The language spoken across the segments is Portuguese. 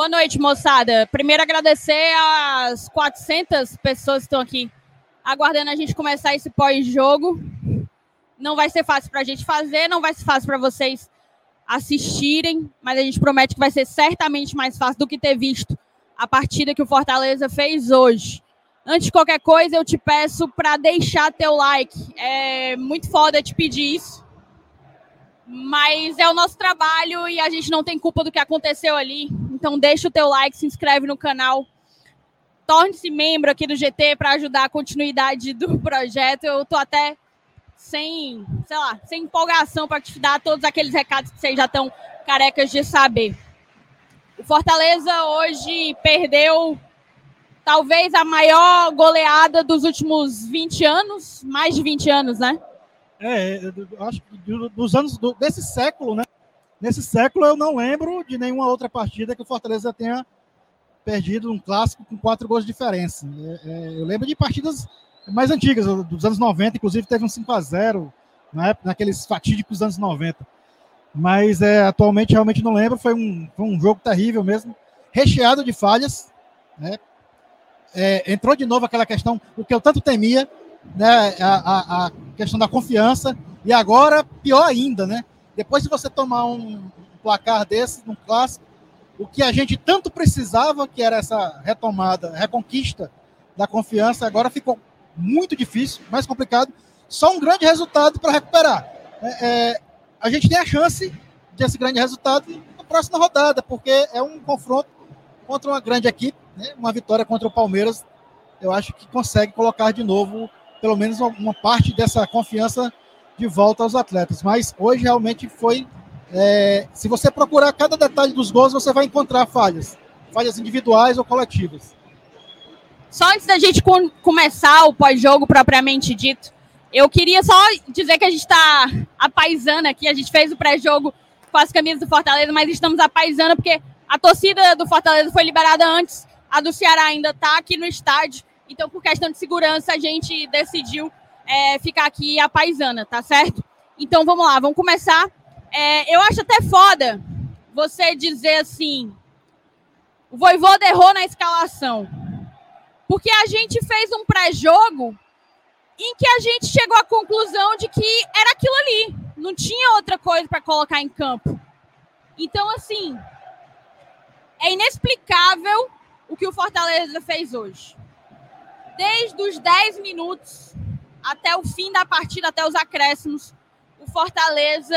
Boa noite, moçada. Primeiro, agradecer às 400 pessoas que estão aqui aguardando a gente começar esse pós-jogo. Não vai ser fácil para a gente fazer, não vai ser fácil para vocês assistirem, mas a gente promete que vai ser certamente mais fácil do que ter visto a partida que o Fortaleza fez hoje. Antes de qualquer coisa, eu te peço para deixar teu like. É muito foda te pedir isso. Mas é o nosso trabalho e a gente não tem culpa do que aconteceu ali. Então deixa o teu like, se inscreve no canal. Torne-se membro aqui do GT para ajudar a continuidade do projeto. Eu tô até sem, sei lá, sem empolgação para te dar todos aqueles recados que vocês já estão carecas de saber. O Fortaleza hoje perdeu talvez a maior goleada dos últimos 20 anos, mais de 20 anos, né? É, acho que dos anos do, desse século, né? Nesse século eu não lembro de nenhuma outra partida que o Fortaleza tenha perdido um clássico com quatro gols de diferença. É, é, eu lembro de partidas mais antigas, dos anos 90, inclusive teve um 5 a 0 na época, naqueles fatídicos anos 90. Mas é, atualmente realmente não lembro, foi um, foi um jogo terrível mesmo, recheado de falhas. Né? É, entrou de novo aquela questão, o que eu tanto temia, né, a, a, a, questão da confiança, e agora, pior ainda, né? Depois de você tomar um, placar desse, num clássico, o que a gente tanto precisava, que era essa retomada, reconquista da confiança, agora ficou muito difícil, mais complicado. Só um grande resultado para recuperar. É, é, a gente tem a chance desse grande resultado na próxima rodada, porque é um confronto contra uma grande equipe, né? uma vitória contra o Palmeiras. Eu acho que consegue colocar de novo pelo menos uma parte dessa confiança de volta aos atletas. Mas hoje realmente foi. É, se você procurar cada detalhe dos gols, você vai encontrar falhas, falhas individuais ou coletivas. Só antes da gente com, começar o pós-jogo propriamente dito, eu queria só dizer que a gente está apaisando aqui. A gente fez o pré-jogo com as camisas do Fortaleza, mas estamos apaisando porque a torcida do Fortaleza foi liberada antes, a do Ceará ainda está aqui no estádio. Então, por questão de segurança, a gente decidiu é, ficar aqui a paisana, tá certo? Então, vamos lá, vamos começar. É, eu acho até foda você dizer assim: o Voivoda errou na escalação. Porque a gente fez um pré-jogo em que a gente chegou à conclusão de que era aquilo ali. Não tinha outra coisa para colocar em campo. Então, assim, é inexplicável o que o Fortaleza fez hoje desde os 10 minutos até o fim da partida, até os acréscimos, o Fortaleza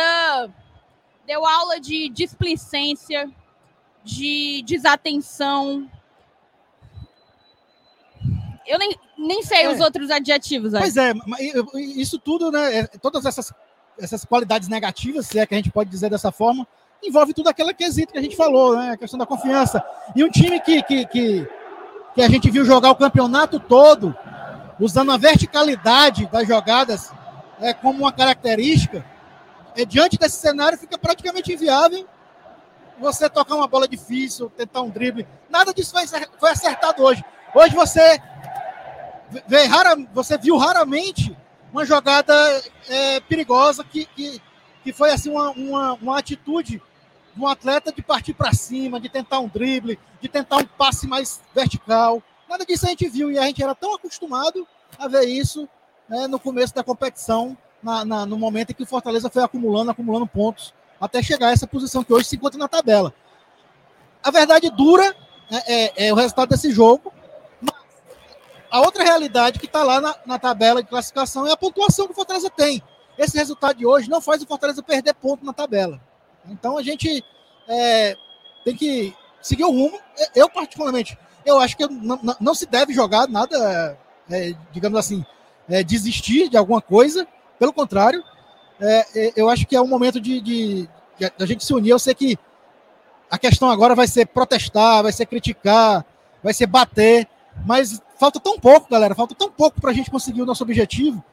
deu aula de displicência, de desatenção. Eu nem, nem sei é. os outros adjetivos. Aí. Pois é, isso tudo, né? É, todas essas, essas qualidades negativas, se é que a gente pode dizer dessa forma, envolve tudo aquele quesito que a gente falou, né? A questão da confiança. E um time que, que, que que a gente viu jogar o campeonato todo, usando a verticalidade das jogadas é, como uma característica, é, diante desse cenário fica praticamente inviável você tocar uma bola difícil, tentar um drible. Nada disso foi, foi acertado hoje. Hoje você, vê, rara, você viu raramente uma jogada é, perigosa que, que, que foi assim uma, uma, uma atitude de um atleta de partir para cima, de tentar um drible, de tentar um passe mais vertical. Nada disso a gente viu e a gente era tão acostumado a ver isso né, no começo da competição, na, na, no momento em que o Fortaleza foi acumulando, acumulando pontos, até chegar a essa posição que hoje se encontra na tabela. A verdade dura né, é, é, o resultado desse jogo, a outra realidade que está lá na, na tabela de classificação é a pontuação que o Fortaleza tem. Esse resultado de hoje não faz o Fortaleza perder ponto na tabela. Então a gente é, tem que seguir o rumo. Eu, particularmente, eu acho que não, se deve jogar nada, é, digamos assim, é, desistir de alguma coisa. Pelo contrário, é, é, eu acho que é um momento de, de, de, a gente se unir. Eu sei que a questão agora vai ser protestar, vai ser criticar, vai ser bater, mas falta tão pouco, galera, falta tão pouco para a gente conseguir o nosso objetivo.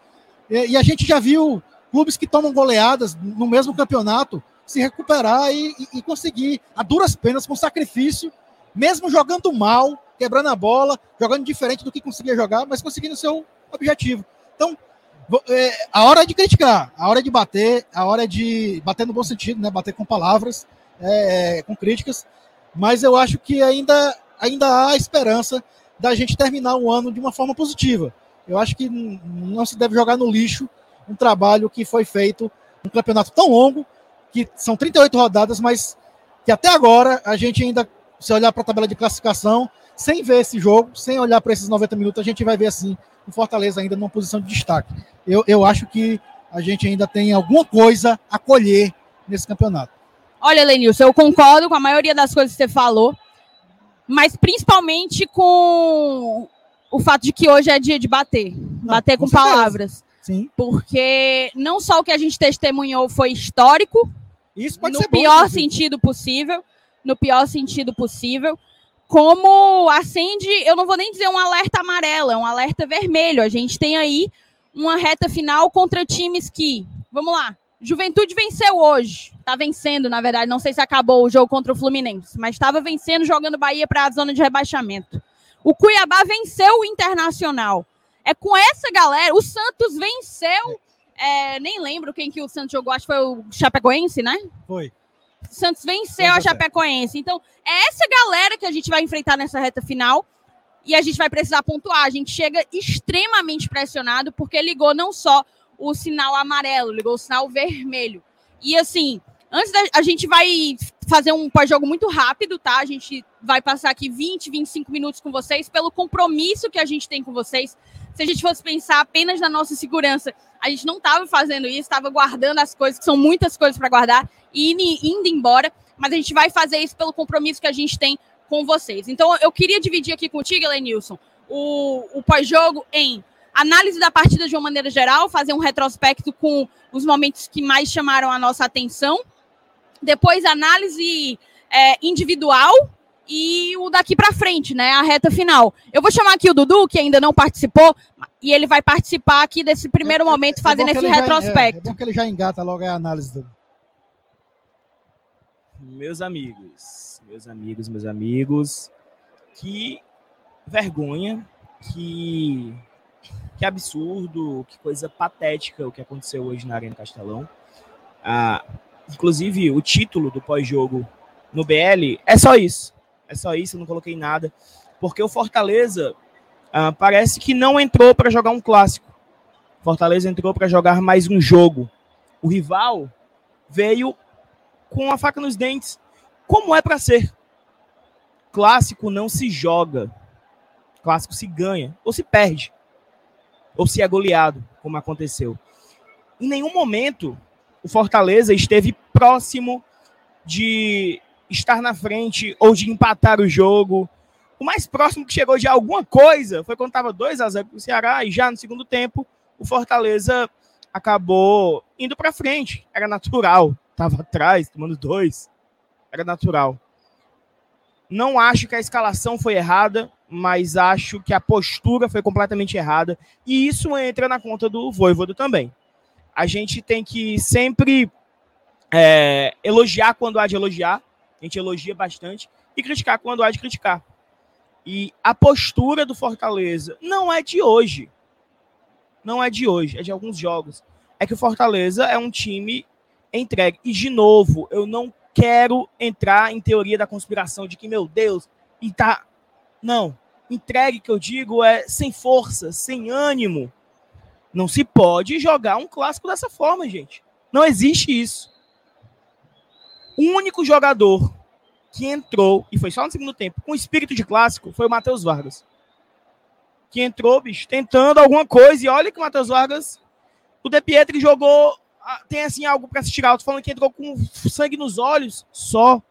E, e a gente já viu clubes que tomam goleadas no mesmo campeonato se recuperar e, e, e conseguir, a duras penas, com sacrifício, mesmo jogando mal, quebrando a bola, jogando diferente do que conseguia jogar, mas conseguindo seu objetivo. Então, é, a hora de criticar, a hora de bater, a hora de bater no bom sentido, né? Bater com palavras, é, com críticas. mas eu acho que ainda, ainda há esperança da gente terminar o ano de uma forma positiva. Eu acho que não se deve jogar no lixo um trabalho que foi feito um campeonato tão longo, que são 38 rodadas, mas que até agora a gente ainda, se olhar para a tabela de classificação, sem ver esse jogo, sem olhar para esses 90 minutos, a gente vai ver assim o Fortaleza ainda numa posição de destaque. Eu, eu acho que a gente ainda tem alguma coisa a colher nesse campeonato. Olha, Lenilson, eu concordo com a maioria das coisas que você falou, mas principalmente com o fato de que hoje é dia de bater. Não, bater com, com palavras. Sim. Porque não só o que a gente testemunhou foi histórico, Isso pode no ser pior bom, sentido possível, no pior sentido possível, como acende, eu não vou nem dizer um alerta amarelo, é um alerta vermelho. A gente tem aí uma reta final contra times que, vamos lá, Juventude venceu hoje. Tá vencendo, na verdade. Não sei se acabou o jogo contra o Fluminense, mas estava vencendo, jogando Bahia para a zona de rebaixamento. O Cuiabá venceu o Internacional. É com essa galera. O Santos venceu. É, nem lembro quem que o Santos jogou, acho que foi o Chapecoense, né? Foi. Santos venceu a Chapecoense. Então, é essa galera que a gente vai enfrentar nessa reta final. E a gente vai precisar pontuar. A gente chega extremamente pressionado, porque ligou não só o sinal amarelo, ligou o sinal vermelho. E assim, antes da a gente vai fazer um pós-jogo muito rápido, tá? A gente vai passar aqui 20, 25 minutos com vocês, pelo compromisso que a gente tem com vocês. Se a gente fosse pensar apenas na nossa segurança, a gente não estava fazendo isso, estava guardando as coisas, que são muitas coisas para guardar, e indo embora, mas a gente vai fazer isso pelo compromisso que a gente tem com vocês. Então, eu queria dividir aqui contigo, Elenilson, o, o pós-jogo em análise da partida de uma maneira geral, fazer um retrospecto com os momentos que mais chamaram a nossa atenção, depois análise é, individual e o daqui para frente, né, a reta final. Eu vou chamar aqui o Dudu, que ainda não participou, e ele vai participar aqui desse primeiro é, é momento, é, fazendo esse retrospecto. Já, é, é bom que ele já engata logo a análise do. Meus amigos, meus amigos, meus amigos, que vergonha, que, que absurdo, que coisa patética o que aconteceu hoje na Arena Castelão. Ah, inclusive, o título do pós-jogo no BL é só isso. É só isso, eu não coloquei nada. Porque o Fortaleza ah, parece que não entrou para jogar um clássico. Fortaleza entrou para jogar mais um jogo. O rival veio com a faca nos dentes, como é para ser. Clássico não se joga. Clássico se ganha ou se perde. Ou se é goleado, como aconteceu. Em nenhum momento o Fortaleza esteve próximo de estar na frente ou de empatar o jogo. O mais próximo que chegou de alguma coisa foi quando estava 2 a 0 para o Ceará e já no segundo tempo o Fortaleza acabou indo para frente. Era natural. Estava atrás, tomando dois. Era natural. Não acho que a escalação foi errada, mas acho que a postura foi completamente errada. E isso entra na conta do Voivodo também a gente tem que sempre é, elogiar quando há de elogiar, a gente elogia bastante, e criticar quando há de criticar. E a postura do Fortaleza não é de hoje. Não é de hoje, é de alguns jogos. É que o Fortaleza é um time entregue. E, de novo, eu não quero entrar em teoria da conspiração de que, meu Deus, e tá. Não. Entregue, que eu digo, é sem força, sem ânimo. Não se pode jogar um clássico dessa forma, gente. Não existe isso. O único jogador que entrou, e foi só no segundo tempo, com espírito de clássico, foi o Matheus Vargas. Que entrou, bicho, tentando alguma coisa. E olha que o Matheus Vargas, o De Pietri jogou, tem assim algo para se tirar. Eu tô falando que entrou com sangue nos olhos, só.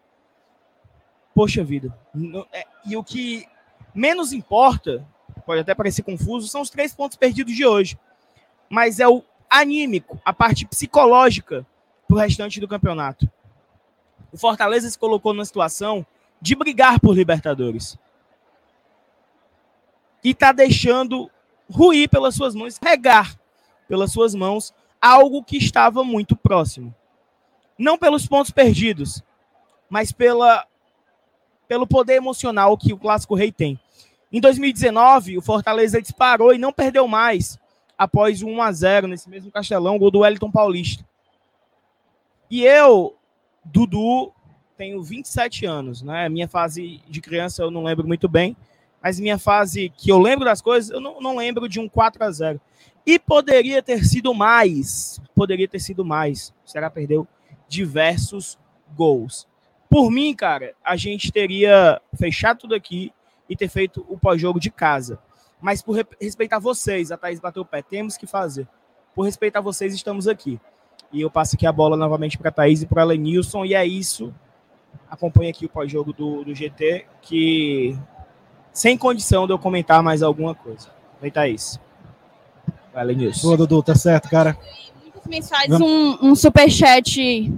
Poxa vida. É, e o que menos importa, pode até parecer confuso, são os três pontos perdidos de hoje mas é o anímico, a parte psicológica para o restante do campeonato. O Fortaleza se colocou numa situação de brigar por Libertadores. E está deixando ruir pelas suas mãos, regar pelas suas mãos algo que estava muito próximo. Não pelos pontos perdidos, mas pela, pelo poder emocional que o Clássico Rei tem. Em 2019, o Fortaleza disparou e não perdeu mais após 1 a 0 nesse mesmo Castelão, gol do Wellington Paulista. E eu, Dudu, tenho 27 anos, né? Minha fase de criança eu não lembro muito bem, mas minha fase que eu lembro das coisas, eu não, não lembro de um 4 a 0 E poderia ter sido mais. Poderia ter sido mais. O Ceará perdeu diversos gols. Por mim, cara, a gente teria fechado tudo aqui e ter feito o pós-jogo de casa. Mas por respeitar vocês, a Thaís bateu o pé, temos que fazer. Por respeitar vocês, estamos aqui. E eu passo aqui a bola novamente para a Thaís e para a Lenilson, e é isso. Acompanhe aqui o pós-jogo do, do GT, que sem condição de eu comentar mais alguma coisa. Vem, Thaís. Vai, Lenilson. Boa, Dudu, tá certo, cara. Muitas mensagens, um, um superchat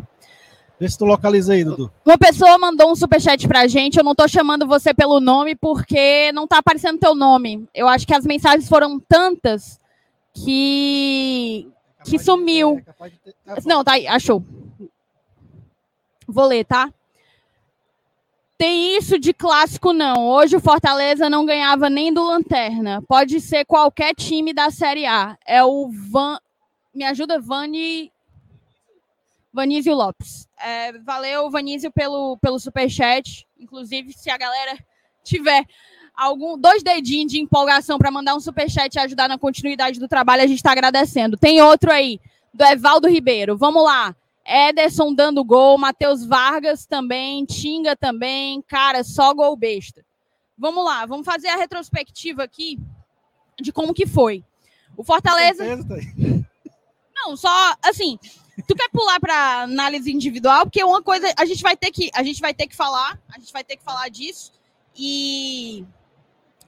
Vê se tu localiza aí, Dudu. Uma pessoa mandou um superchat pra gente. Eu não tô chamando você pelo nome porque não tá aparecendo teu nome. Eu acho que as mensagens foram tantas que. É que sumiu. É ter... ah, não, tá aí, achou. Vou ler, tá? Tem isso de clássico, não. Hoje o Fortaleza não ganhava nem do Lanterna. Pode ser qualquer time da Série A. É o Van. Me ajuda, Vani Vanísio Lopes. É, valeu, Vanísio, pelo, pelo superchat. Inclusive, se a galera tiver algum dois dedinhos de empolgação para mandar um superchat e ajudar na continuidade do trabalho, a gente está agradecendo. Tem outro aí, do Evaldo Ribeiro. Vamos lá. Ederson dando gol, Matheus Vargas também, Tinga também. Cara, só gol besta. Vamos lá, vamos fazer a retrospectiva aqui de como que foi. O Fortaleza. Não, só assim, Tu quer pular para análise individual? Porque uma coisa a gente vai ter que a gente vai ter que falar, a gente vai ter que falar disso. E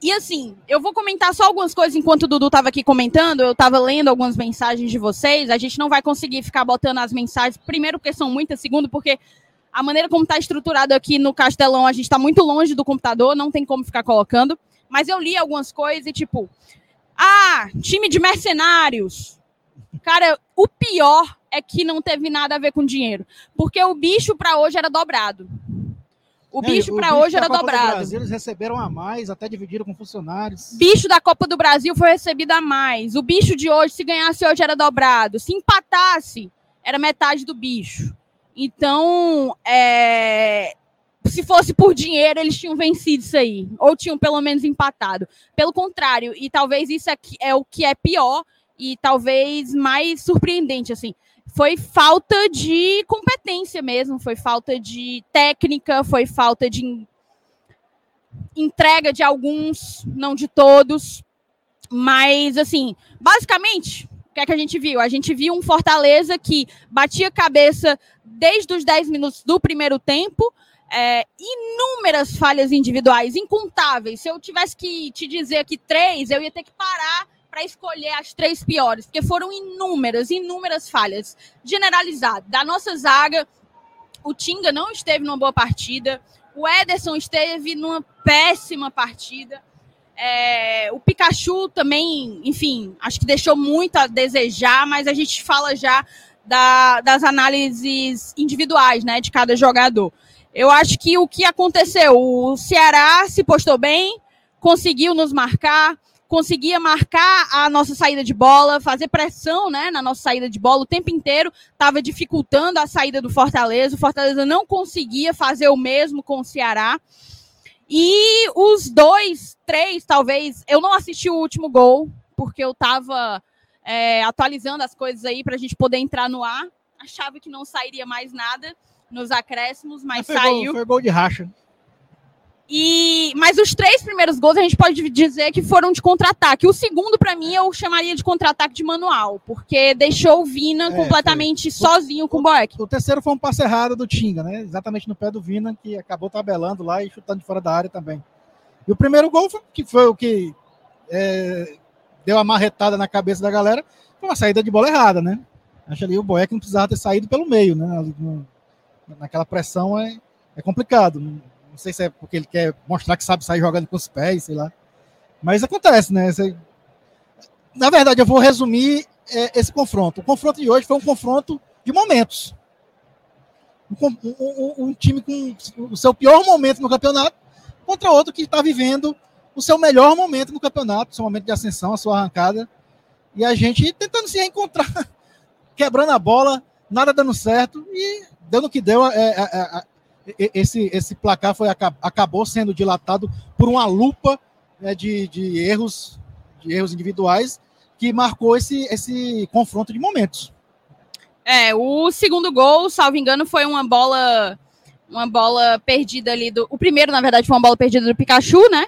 e assim, eu vou comentar só algumas coisas enquanto o Dudu estava aqui comentando, eu estava lendo algumas mensagens de vocês. A gente não vai conseguir ficar botando as mensagens, primeiro porque são muitas, segundo porque a maneira como está estruturado aqui no Castelão, a gente está muito longe do computador, não tem como ficar colocando. Mas eu li algumas coisas e tipo, ah, time de mercenários. Cara, o pior é que não teve nada a ver com dinheiro. Porque o bicho para hoje era dobrado. O é, bicho para hoje era Copa dobrado. Do Brasil, eles receberam a mais, até dividiram com funcionários. Bicho da Copa do Brasil foi recebido a mais. O bicho de hoje, se ganhasse hoje, era dobrado. Se empatasse, era metade do bicho. Então, é... se fosse por dinheiro, eles tinham vencido isso aí. Ou tinham pelo menos empatado. Pelo contrário, e talvez isso aqui é o que é pior e talvez mais surpreendente, assim foi falta de competência mesmo, foi falta de técnica, foi falta de entrega de alguns, não de todos. Mas, assim, basicamente, o que é que a gente viu? A gente viu um Fortaleza que batia cabeça desde os 10 minutos do primeiro tempo. É, inúmeras falhas individuais, incontáveis. Se eu tivesse que te dizer aqui três, eu ia ter que parar para escolher as três piores, porque foram inúmeras, inúmeras falhas generalizadas. Da nossa zaga, o Tinga não esteve numa boa partida, o Ederson esteve numa péssima partida. É, o Pikachu também, enfim, acho que deixou muito a desejar, mas a gente fala já da, das análises individuais, né, de cada jogador. Eu acho que o que aconteceu, o Ceará se postou bem, conseguiu nos marcar, conseguia marcar a nossa saída de bola, fazer pressão né, na nossa saída de bola o tempo inteiro, estava dificultando a saída do Fortaleza. O Fortaleza não conseguia fazer o mesmo com o Ceará. E os dois, três, talvez, eu não assisti o último gol, porque eu estava é, atualizando as coisas aí para a gente poder entrar no ar. Achava que não sairia mais nada nos acréscimos, mas, mas foi saiu. Gol, foi gol de racha. E, mas os três primeiros gols a gente pode dizer que foram de contra-ataque. O segundo, para mim, eu chamaria de contra-ataque de manual, porque deixou o Vina é, completamente foi. sozinho com o Boeck. O terceiro foi um passe errado do Tinga, né? Exatamente no pé do Vina, que acabou tabelando lá e chutando de fora da área também. E o primeiro gol, foi, que foi o que é, deu a marretada na cabeça da galera, foi uma saída de bola errada, né? Acho ali o Boeck não precisava ter saído pelo meio, né? Naquela pressão é, é complicado. Não sei se é porque ele quer mostrar que sabe sair jogando com os pés, sei lá. Mas acontece, né? Você... Na verdade, eu vou resumir é, esse confronto. O confronto de hoje foi um confronto de momentos. Um, um, um, time com o seu pior momento no campeonato contra outro que está vivendo o seu melhor momento no campeonato, seu momento de ascensão, a sua arrancada. E a gente tentando se reencontrar, quebrando a bola, nada dando certo e dando o que deu. É, é, é, esse, esse placar foi, acabou sendo dilatado por uma lupa né, de, de erros de erros individuais que marcou esse, esse confronto de momentos. É, o segundo gol, salvo engano, foi uma bola uma bola perdida ali do. O primeiro, na verdade, foi uma bola perdida do Pikachu, né?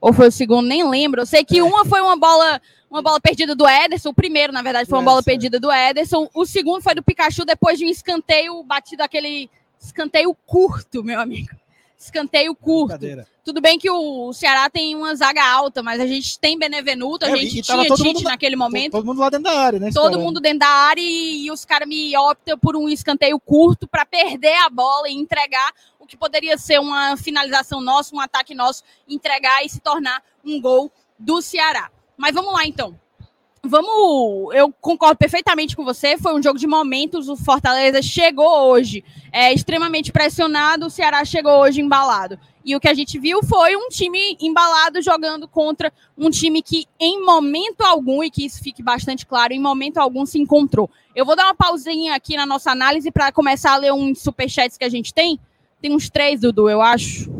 Ou foi o segundo, nem lembro. Eu sei que é. uma foi uma bola uma bola perdida do Ederson. O primeiro, na verdade, foi uma bola perdida do Ederson. O segundo foi do Pikachu depois de um escanteio batido aquele escanteio curto, meu amigo escanteio curto. Tudo bem que o Ceará tem uma zaga alta, mas a gente tem Benevenuto, a é, gente tinha Tite naquele momento. Todo mundo lá dentro da área, né? Todo mundo dentro da área e, e os caras me optam por um escanteio curto para perder a bola e entregar o que poderia ser uma finalização nossa, um ataque nosso, entregar e se tornar um gol do Ceará. Mas vamos lá então vamos. Eu concordo perfeitamente com você. Foi um jogo de momentos. O Fortaleza chegou hoje é, extremamente pressionado. O Ceará chegou hoje embalado. E o que a gente viu foi um time embalado jogando contra um time que, em momento algum, e que isso fique bastante claro, em momento algum se encontrou. Eu vou dar uma pausinha aqui na nossa análise para começar a ler uns superchats que a gente tem. Tem uns três, Dudu, eu acho.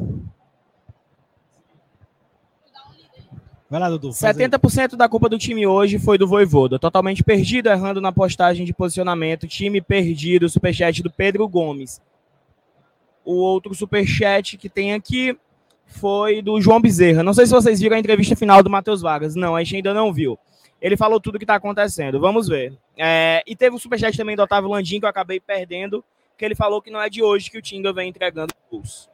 Vai lá, Dudu. 70% da culpa do time hoje foi do Voivoda. Totalmente perdido, errando na postagem de posicionamento. Time perdido, superchat do Pedro Gomes. O outro superchat que tem aqui foi do João Bezerra. Não sei se vocês viram a entrevista final do Matheus Vargas. Não, a gente ainda não viu. Ele falou tudo o que está acontecendo. Vamos ver. É, e teve um superchat também do Otávio Landim, que eu acabei perdendo, que ele falou que não é de hoje que o Tinga vem entregando os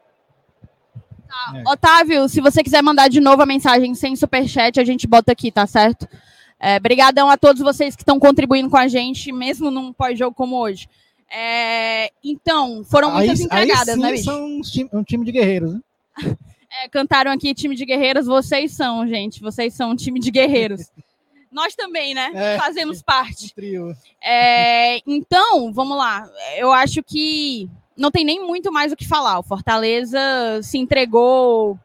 Tá. É. Otávio, se você quiser mandar de novo a mensagem sem superchat, a gente bota aqui, tá certo? É, brigadão a todos vocês que estão contribuindo com a gente, mesmo num pós-jogo como hoje. É, então, foram muitas aí, entregadas, aí né, bicho? são um time, um time de guerreiros, né? É, cantaram aqui time de guerreiros, vocês são, gente. Vocês são um time de guerreiros. Nós também, né? É, Fazemos parte. Um trio. É, então, vamos lá. Eu acho que não tem nem muito mais o que falar. O Fortaleza se entregou.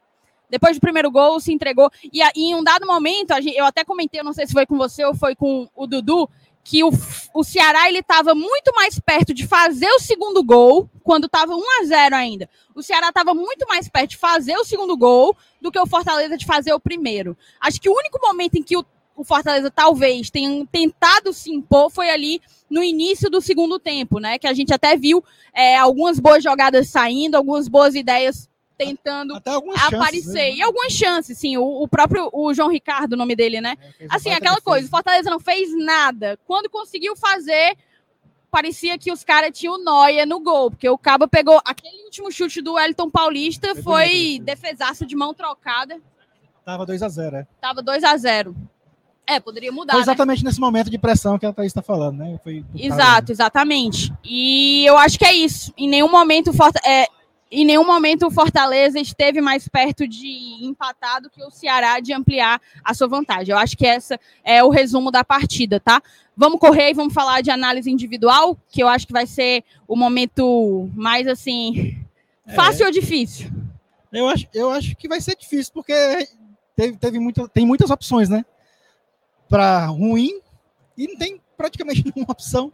Depois do primeiro gol, se entregou. E, e em um dado momento, gente, eu até comentei, eu não sei se foi com você ou foi com o Dudu, que o, o Ceará ele estava muito mais perto de fazer o segundo gol quando estava 1 a 0 ainda. O Ceará estava muito mais perto de fazer o segundo gol do que o Fortaleza de fazer o primeiro. Acho que o único momento em que o o Fortaleza talvez tenha tentado se impor foi ali no início do segundo tempo, né? Que a gente até viu é, algumas boas jogadas saindo, algumas boas ideias tentando aparecer. Chances, né? E algumas chances, sim. O, o, próprio o João Ricardo, o nome dele, né? É, assim, aquela coisa, o Fortaleza não fez nada. Quando conseguiu fazer, parecia que os caras tinham noia no gol, porque o Cabo pegou aquele último chute do Wellington Paulista, foi defesaço de mão trocada. Tava 2 a 0 é. Tava 2 a 0 é, poderia mudar. Foi né? exatamente né? nesse momento de pressão que a Thaís está falando, né? Foi Exato, exatamente. E eu acho que é isso. Em nenhum momento é, em nenhum momento o Fortaleza esteve mais perto de empatar do que o Ceará de ampliar a sua vantagem. Eu acho que essa é o resumo da partida, tá? Vamos correr e vamos falar de análise individual, que eu acho que vai ser o momento mais assim fácil é. ou difícil. Eu acho, eu acho que vai ser difícil porque teve, teve muito, tem muitas opções, né? Para ruim e não tem praticamente nenhuma opção.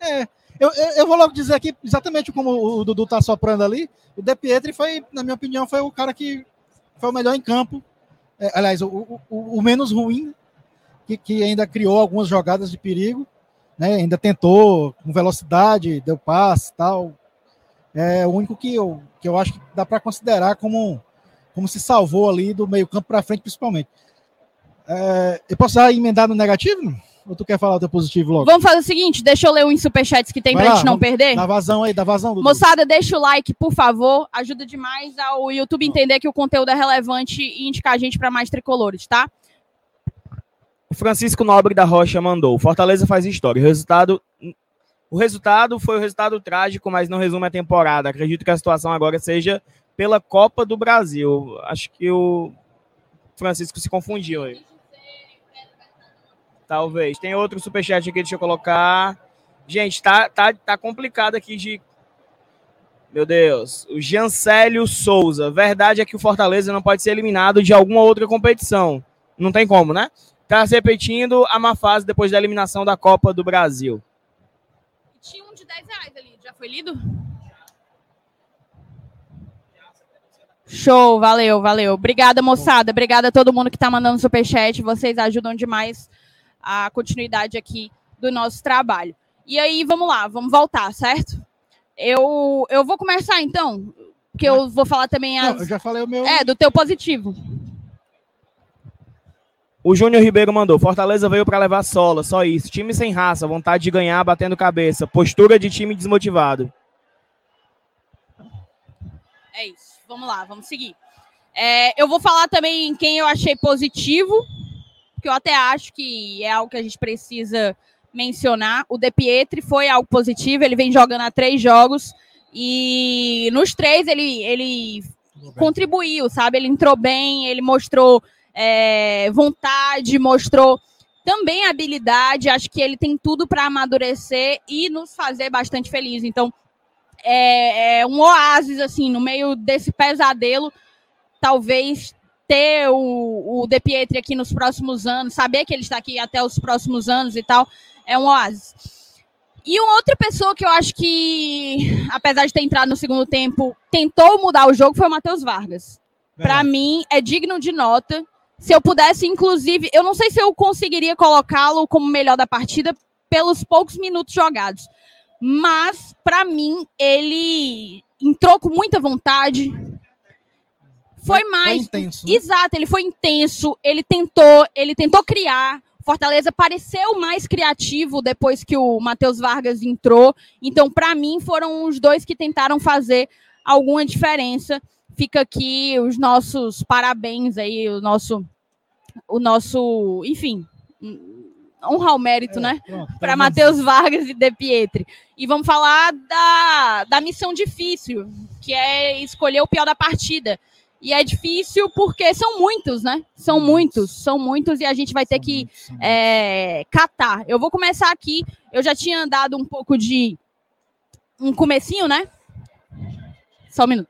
É, eu, eu, vou logo dizer aqui, exatamente como o Dudu está soprando ali, o De Pietri foi, na minha opinião, foi o cara que foi o melhor em campo. É, aliás, o, o, o, menos ruim, que, que ainda criou algumas jogadas de perigo, né? ainda tentou com velocidade, deu passe tal. É o único que eu, que eu acho que dá para considerar como, como se salvou ali do meio campo para frente, principalmente. É, eu posso emendar no negativo? Ou tu quer falar do positivo logo? Vamos fazer o seguinte, deixa eu ler uns superchats que tem Vai pra lá, gente não perder. Dá vazão aí, dá vazão. Dudu. Moçada, deixa o like, por favor. Ajuda demais ao YouTube entender que o conteúdo é relevante e indicar a gente para mais tricolores, tá? O Francisco Nobre da Rocha mandou. Fortaleza faz história. O resultado, o resultado foi o resultado trágico, mas não resume a temporada. Acredito que a situação agora seja pela Copa do Brasil. Acho que o Francisco se confundiu aí. Talvez. Tem outro superchat aqui, deixa eu colocar. Gente, tá, tá, tá complicado aqui de. Meu Deus. O Jancélio Souza. Verdade é que o Fortaleza não pode ser eliminado de alguma outra competição. Não tem como, né? Tá se repetindo a má fase depois da eliminação da Copa do Brasil. Tinha um de 10 reais ali. Já foi lido? Show, valeu, valeu. Obrigada, moçada. Obrigada a todo mundo que está mandando superchat. Vocês ajudam demais a continuidade aqui do nosso trabalho. E aí, vamos lá, vamos voltar, certo? Eu, eu vou começar então, porque eu vou falar também as... Não, eu já falei o meu. É, do teu positivo. O Júnior Ribeiro mandou: Fortaleza veio para levar sola, só isso. Time sem raça, vontade de ganhar, batendo cabeça. Postura de time desmotivado. É isso. Vamos lá, vamos seguir. É, eu vou falar também quem eu achei positivo, que eu até acho que é algo que a gente precisa mencionar. O De Pietri foi algo positivo, ele vem jogando há três jogos e nos três ele, ele contribuiu, sabe? Ele entrou bem, ele mostrou é, vontade, mostrou também habilidade. Acho que ele tem tudo para amadurecer e nos fazer bastante feliz. Então, é, é, um oásis, assim, no meio desse pesadelo. Talvez ter o, o De Pietri aqui nos próximos anos, saber que ele está aqui até os próximos anos e tal, é um oásis. E uma outra pessoa que eu acho que, apesar de ter entrado no segundo tempo, tentou mudar o jogo foi o Matheus Vargas. Para mim, é digno de nota. Se eu pudesse, inclusive, eu não sei se eu conseguiria colocá-lo como melhor da partida pelos poucos minutos jogados. Mas, para mim, ele entrou com muita vontade. Foi mais. Foi intenso. Né? Exato, ele foi intenso. Ele tentou, ele tentou criar. Fortaleza pareceu mais criativo depois que o Matheus Vargas entrou. Então, para mim, foram os dois que tentaram fazer alguma diferença fica aqui os nossos parabéns aí, o nosso, o nosso, enfim, honrar o mérito, é, né? Para Matheus Vargas e De Pietri. E vamos falar da, da missão difícil, que é escolher o pior da partida. E é difícil porque são muitos, né? São muitos, são muitos e a gente vai ter que é, catar. Eu vou começar aqui. Eu já tinha dado um pouco de um comecinho, né? Só um minuto.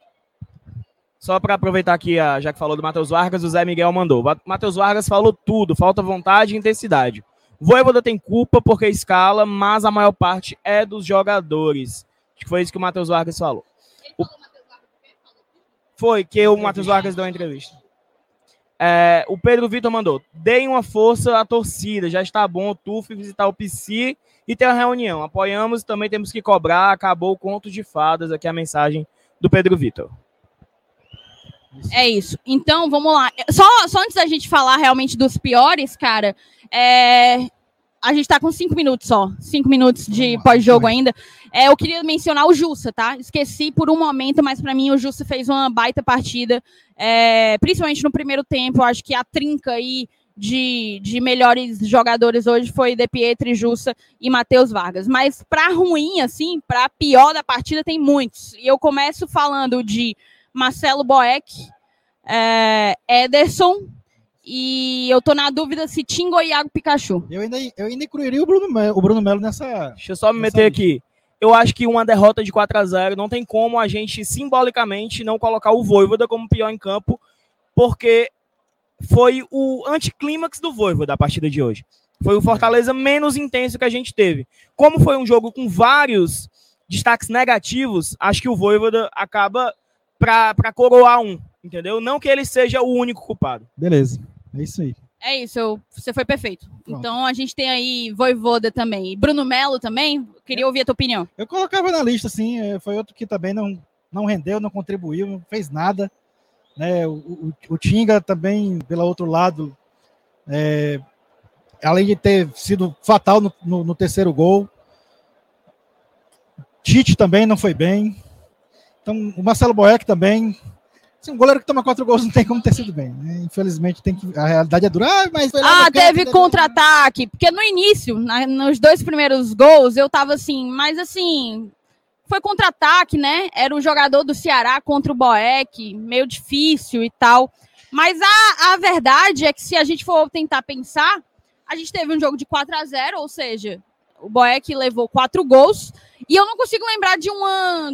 Só para aproveitar aqui, já que falou do Matheus Vargas, o Zé Miguel mandou. Matheus Vargas falou tudo, falta vontade e intensidade. Voivoda tem culpa porque escala, mas a maior parte é dos jogadores. Acho que foi isso que o Matheus Vargas falou. Foi que o Matheus Vargas deu a entrevista. É, o Pedro Vitor mandou: deem uma força à torcida, já está bom o TUF visitar o PC e ter uma reunião. Apoiamos, também temos que cobrar. Acabou o conto de fadas. Aqui a mensagem do Pedro Vitor. É isso. Então, vamos lá. Só, só antes da gente falar realmente dos piores, cara, é... a gente tá com cinco minutos só. Cinco minutos de pós-jogo ainda. É, eu queria mencionar o Jussa, tá? Esqueci por um momento, mas para mim o Jussa fez uma baita partida. É... principalmente no primeiro tempo. Acho que a trinca aí de, de melhores jogadores hoje foi De Pietri, Jussa e Matheus Vargas. Mas para ruim, assim, para pior da partida, tem muitos. E eu começo falando de Marcelo Boeck, é, Ederson e eu tô na dúvida se Tingo ou Iago Pikachu. Eu ainda, eu ainda incluiria o Bruno, Melo, o Bruno Melo nessa. Deixa eu só me meter aqui. Eu acho que uma derrota de 4 a 0 não tem como a gente simbolicamente não colocar o Voivoda como pior em campo, porque foi o anticlímax do Voivoda da partida de hoje. Foi o Fortaleza menos intenso que a gente teve. Como foi um jogo com vários destaques negativos, acho que o Voivoda acaba para coroar um, entendeu? Não que ele seja o único culpado. Beleza, é isso aí. É isso, eu, você foi perfeito. Pronto. Então a gente tem aí Voivoda também. Bruno Melo também, queria ouvir a tua opinião. Eu colocava na lista, sim, é, foi outro que também não, não rendeu, não contribuiu, não fez nada. Né? O, o, o Tinga também, pelo outro lado, é, além de ter sido fatal no, no, no terceiro gol, Tite também não foi bem. Então, o Marcelo Boeck também. Assim, um goleiro que toma quatro gols não tem como ter sido bem. Né? Infelizmente, tem que, a realidade é dura. Ah, mas ah teve contra-ataque. Porque no início, na, nos dois primeiros gols, eu tava assim, mas assim, foi contra-ataque, né? Era o jogador do Ceará contra o Boeck, meio difícil e tal. Mas a, a verdade é que se a gente for tentar pensar, a gente teve um jogo de 4 a 0 ou seja, o Boeck levou quatro gols. E eu não consigo lembrar de uma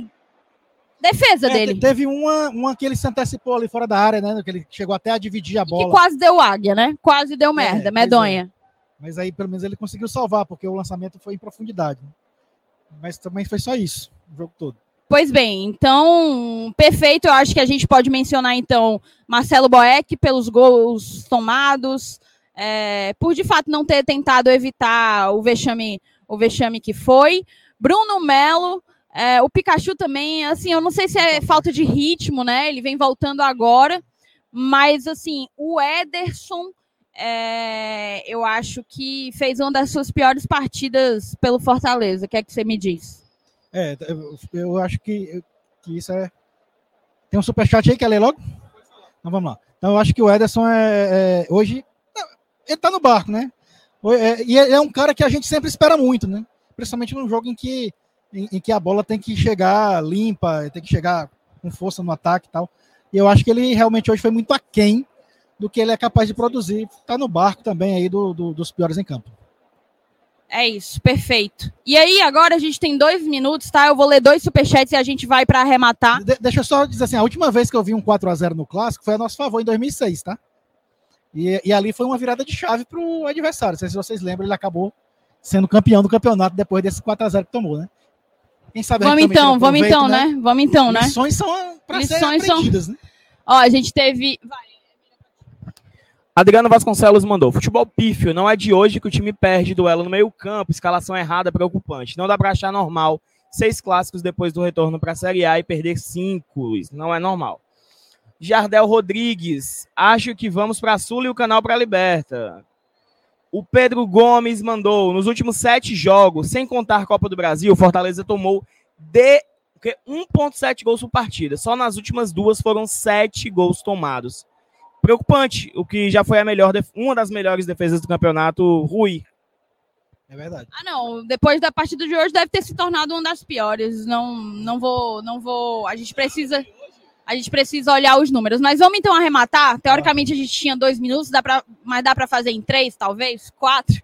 defesa é, dele. Teve uma, uma que ele se antecipou ali fora da área, né? Que ele chegou até a dividir a bola. E quase deu águia, né? Quase deu é, merda, é, medonha. É. Mas aí, pelo menos, ele conseguiu salvar, porque o lançamento foi em profundidade. Mas também foi só isso, o jogo todo. Pois bem, então, perfeito. Eu acho que a gente pode mencionar, então, Marcelo Boeck pelos gols tomados, é, por de fato não ter tentado evitar o vexame, o vexame que foi. Bruno Melo, é, o Pikachu também, assim, eu não sei se é falta de ritmo, né? Ele vem voltando agora, mas assim, o Ederson, é, eu acho que fez uma das suas piores partidas pelo Fortaleza. O que é que você me diz? É, eu, acho que, que isso é. Tem um superchat aí, quer ler logo? Então vamos lá. Então eu acho que o Ederson é, é hoje. Ele tá no barco, né? É, e é um cara que a gente sempre espera muito, né? Principalmente num jogo em que, em, em, que a bola tem que chegar limpa, tem que chegar com força no ataque e tal. E eu acho que ele realmente hoje foi muito aquém do que ele é capaz de produzir. Tá no barco também aí do, do, dos piores em campo. É isso, perfeito. E aí, agora a gente tem dois minutos, tá? Eu vou ler dois superchats e a gente vai para arrematar. De deixa eu só dizer assim: a última vez que eu vi um 4 a 0 no clássico foi a nosso favor em 2006, tá? E, e ali foi uma virada de chave para o adversário. Não sei se vocês lembram, ele acabou sendo campeão do campeonato depois desse 4 a 0 que tomou, né? Quem sabe vamos então, vamos então, né? né? Vamos então, né? Lições são para ser aprendidas, são... né? Ó, a gente teve. Vai. Adriano Vasconcelos mandou: futebol pífio, não é de hoje que o time perde duelo no meio-campo, escalação errada, preocupante. Não dá para achar normal seis clássicos depois do retorno para a Série A e perder cinco. Não é normal. Jardel Rodrigues, acho que vamos para Sul e o canal para Liberta. O Pedro Gomes mandou: nos últimos sete jogos, sem contar Copa do Brasil, Fortaleza tomou de 1,7 gols por partida. Só nas últimas duas foram sete gols tomados preocupante, o que já foi a melhor, uma das melhores defesas do campeonato, Rui. É verdade. Ah, não. Depois da partida de hoje deve ter se tornado uma das piores. Não, não vou, não vou. A gente precisa, a gente precisa olhar os números. Mas vamos então arrematar. Teoricamente a gente tinha dois minutos, dá pra, mas dá para fazer em três, talvez, quatro.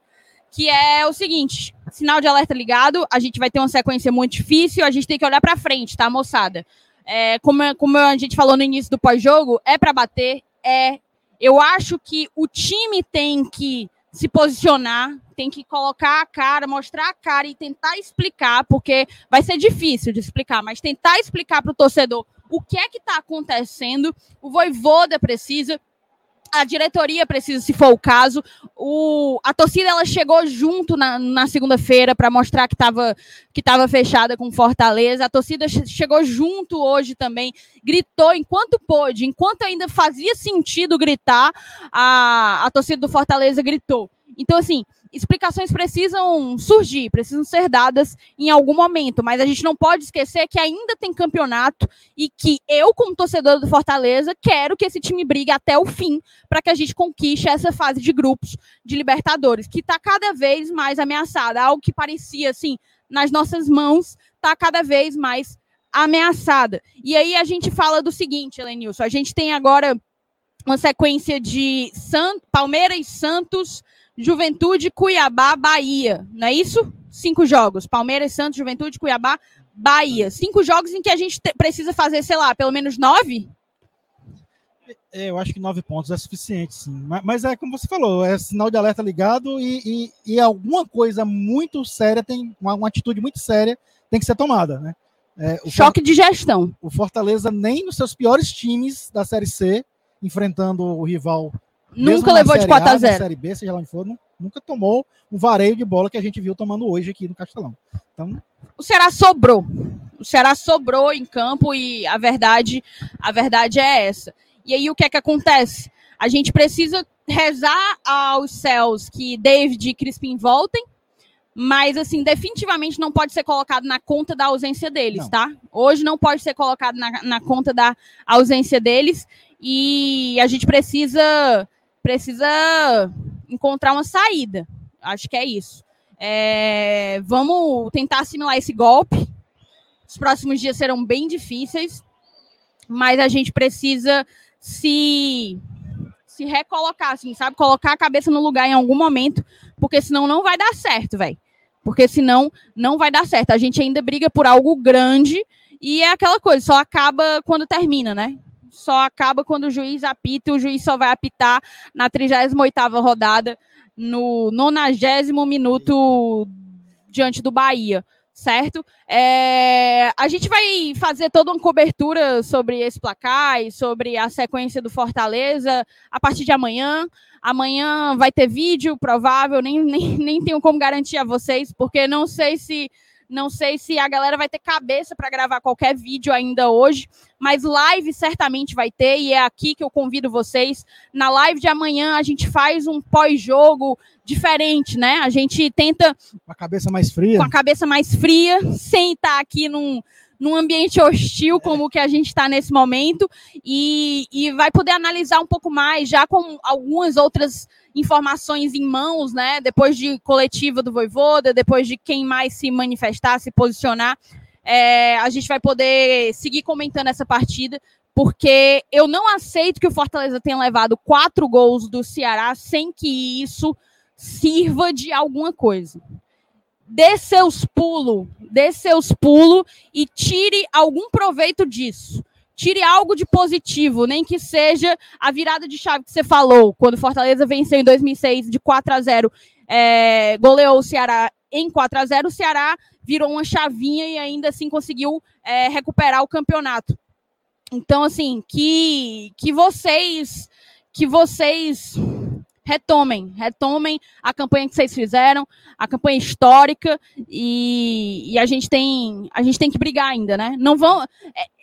Que é o seguinte: sinal de alerta ligado. A gente vai ter uma sequência muito difícil. A gente tem que olhar para frente, tá, moçada? É, como, como a gente falou no início do pós-jogo, é para bater, é. Eu acho que o time tem que se posicionar, tem que colocar a cara, mostrar a cara e tentar explicar, porque vai ser difícil de explicar, mas tentar explicar para o torcedor o que é que está acontecendo. O Voivoda precisa, a diretoria precisa, se for o caso. O, a torcida ela chegou junto na, na segunda-feira para mostrar que estava que tava fechada com Fortaleza. A torcida chegou junto hoje também, gritou enquanto pôde, enquanto ainda fazia sentido gritar, a, a torcida do Fortaleza gritou. Então, assim, explicações precisam surgir, precisam ser dadas em algum momento, mas a gente não pode esquecer que ainda tem campeonato e que eu, como torcedor do Fortaleza, quero que esse time brigue até o fim para que a gente conquiste essa fase de grupos de Libertadores, que está cada vez mais ameaçada. Algo que parecia assim nas nossas mãos está cada vez mais ameaçada. E aí a gente fala do seguinte, Elenilson, a gente tem agora uma sequência de San... Palmeiras, Santos, Juventude, Cuiabá, Bahia. Não é isso? Cinco jogos. Palmeiras, Santos, Juventude, Cuiabá, Bahia. Cinco jogos em que a gente precisa fazer, sei lá, pelo menos nove? É, eu acho que nove pontos é suficiente, sim. Mas, mas, é como você falou, é sinal de alerta ligado e, e, e alguma coisa muito séria, tem uma, uma, atitude muito séria tem que ser tomada, né? É, Choque de gestão. O Fortaleza, nem nos seus piores times da Série C, enfrentando o rival Nunca levou de 4 a 0 Série B, seja lá onde for, nunca tomou um vareio de bola que a gente viu tomando hoje aqui no Castelão. Então, o Ceará sobrou. O Ceará sobrou em campo e a verdade, a verdade é essa. E aí o que é que acontece? A gente precisa rezar aos céus que David e Crispim voltem, mas assim, definitivamente não pode ser colocado na conta da ausência deles, não. tá? Hoje não pode ser colocado na, na conta da ausência deles e a gente precisa precisa encontrar uma saída. Acho que é isso. É, vamos tentar assimilar esse golpe. Os próximos dias serão bem difíceis, mas a gente precisa se se recolocar, assim, sabe? Colocar a cabeça no lugar em algum momento, porque senão não vai dar certo, velho. Porque senão não vai dar certo. A gente ainda briga por algo grande e é aquela coisa, só acaba quando termina, né? Só acaba quando o juiz apita, o juiz só vai apitar na 38ª rodada, no 90 minuto diante do Bahia. certo? É, a gente vai fazer toda uma cobertura sobre esse placar e sobre a sequência do Fortaleza a partir de amanhã. Amanhã vai ter vídeo, provável, nem, nem, nem tenho como garantir a vocês, porque não sei se não sei se a galera vai ter cabeça para gravar qualquer vídeo ainda hoje, mas live certamente vai ter e é aqui que eu convido vocês. Na live de amanhã a gente faz um pós-jogo diferente, né? A gente tenta com a cabeça mais fria, com a cabeça mais fria, sem estar aqui num num ambiente hostil como o que a gente está nesse momento e, e vai poder analisar um pouco mais, já com algumas outras informações em mãos, né? Depois de coletiva do Voivoda, depois de quem mais se manifestar, se posicionar, é, a gente vai poder seguir comentando essa partida, porque eu não aceito que o Fortaleza tenha levado quatro gols do Ceará sem que isso sirva de alguma coisa dê seus pulos, dê seus pulos e tire algum proveito disso. Tire algo de positivo, nem que seja a virada de chave que você falou, quando Fortaleza venceu em 2006 de 4 a 0, é, goleou o Ceará em 4 a 0, o Ceará virou uma chavinha e ainda assim conseguiu é, recuperar o campeonato. Então, assim, que, que vocês que vocês retomem, retomem a campanha que vocês fizeram, a campanha histórica e, e, a gente tem a gente tem que brigar ainda, né? Não vão, é,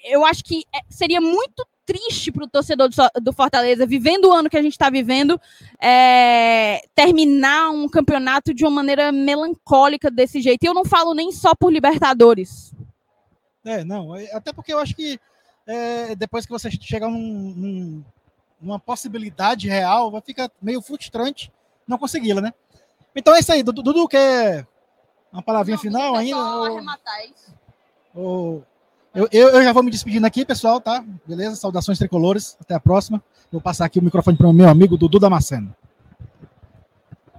eu acho que é, seria muito triste para o torcedor do, Fortaleza, vivendo o ano que a gente está vivendo, é, terminar um campeonato de uma maneira melancólica desse jeito. E eu não falo nem só por Libertadores. É, não, é, até porque eu acho que é, depois que você chegar num, num uma possibilidade real, vai ficar meio frustrante não consegui-la, né? Então é isso aí. Dudu, quer uma palavrinha não, final ainda? Ou, ou, eu, eu, eu, já vou me despedindo aqui, pessoal, tá? Beleza? Saudações tricolores. Até a próxima. Vou passar aqui o microfone para o meu amigo Dudu Damasceno.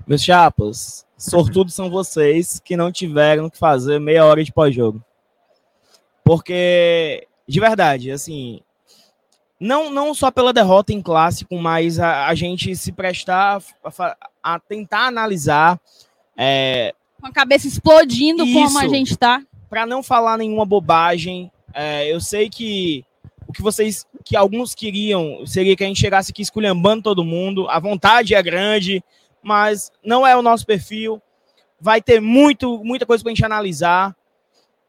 Meus chapas, sortudos são vocês que não tiveram que fazer meia hora de pós-jogo. Porque, de verdade, assim, não, não só pela derrota em clássico, mas a, a gente se prestar a, a tentar analisar. É, com a cabeça explodindo isso, como a gente está. Para não falar nenhuma bobagem, é, eu sei que o que vocês, que alguns queriam, seria que a gente chegasse aqui esculhambando todo mundo. A vontade é grande, mas não é o nosso perfil. Vai ter muito, muita coisa para a gente analisar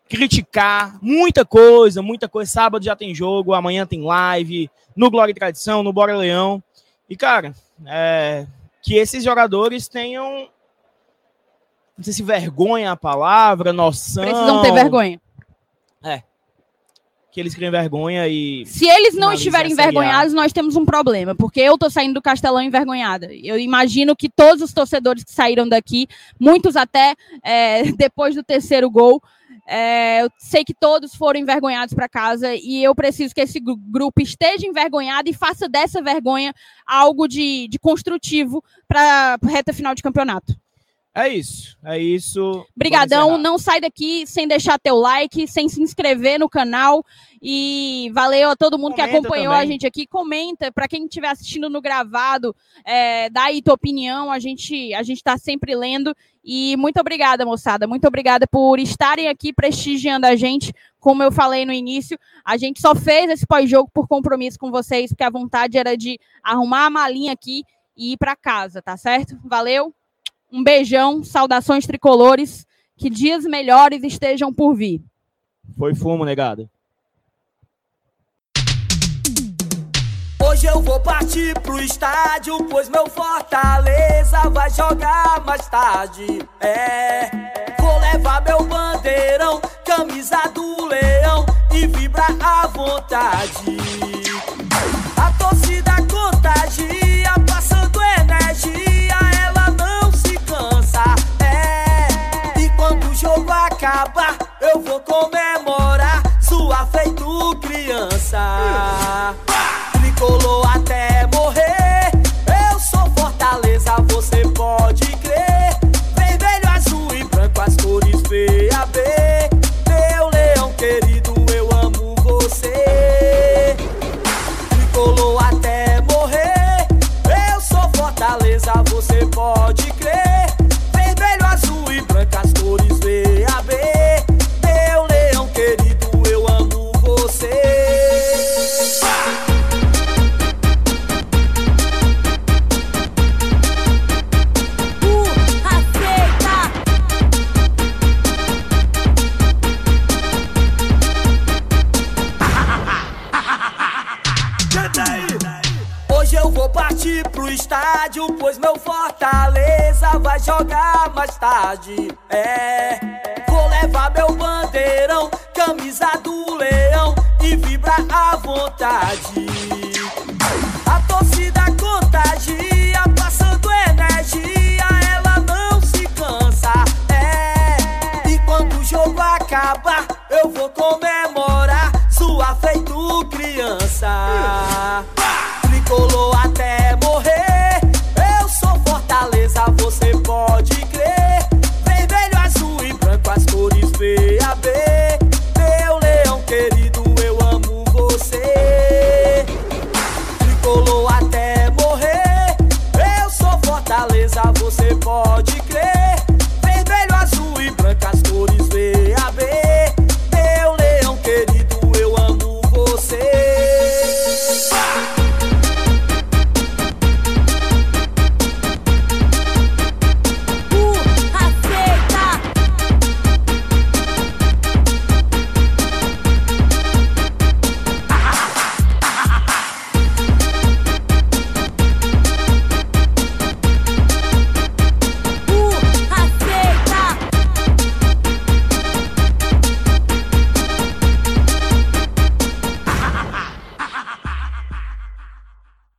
criticar muita coisa, muita coisa. Sábado já tem jogo, amanhã tem live, no Glória e Tradição, no Bora Leão. E, cara, é, que esses jogadores tenham. Não sei se vergonha a palavra, noção. Precisam ter vergonha. É. Que eles criem vergonha e. Se eles não estiverem envergonhados, nós temos um problema, porque eu tô saindo do Castelão envergonhada. Eu imagino que todos os torcedores que saíram daqui, muitos até é, depois do terceiro gol, é, eu sei que todos foram envergonhados para casa e eu preciso que esse grupo esteja envergonhado e faça dessa vergonha algo de, de construtivo para a reta final de campeonato. É isso, é isso. Obrigadão, não sai daqui sem deixar teu like, sem se inscrever no canal e valeu a todo mundo Comenta que acompanhou também. a gente aqui. Comenta para quem estiver assistindo no gravado, é, dá aí tua opinião. A gente a gente está sempre lendo e muito obrigada, moçada. Muito obrigada por estarem aqui prestigiando a gente. Como eu falei no início, a gente só fez esse pós-jogo por compromisso com vocês, porque a vontade era de arrumar a malinha aqui e ir para casa, tá certo? Valeu. Um beijão, saudações tricolores, que dias melhores estejam por vir. Foi fumo, negado. Hoje eu vou partir pro estádio, pois meu Fortaleza vai jogar mais tarde. É, vou levar meu bandeirão, camisa do leão e vibrar à vontade. A torcida contagia, eu vou comemorar, sua feito criança. Tricolor acabar, eu vou comer.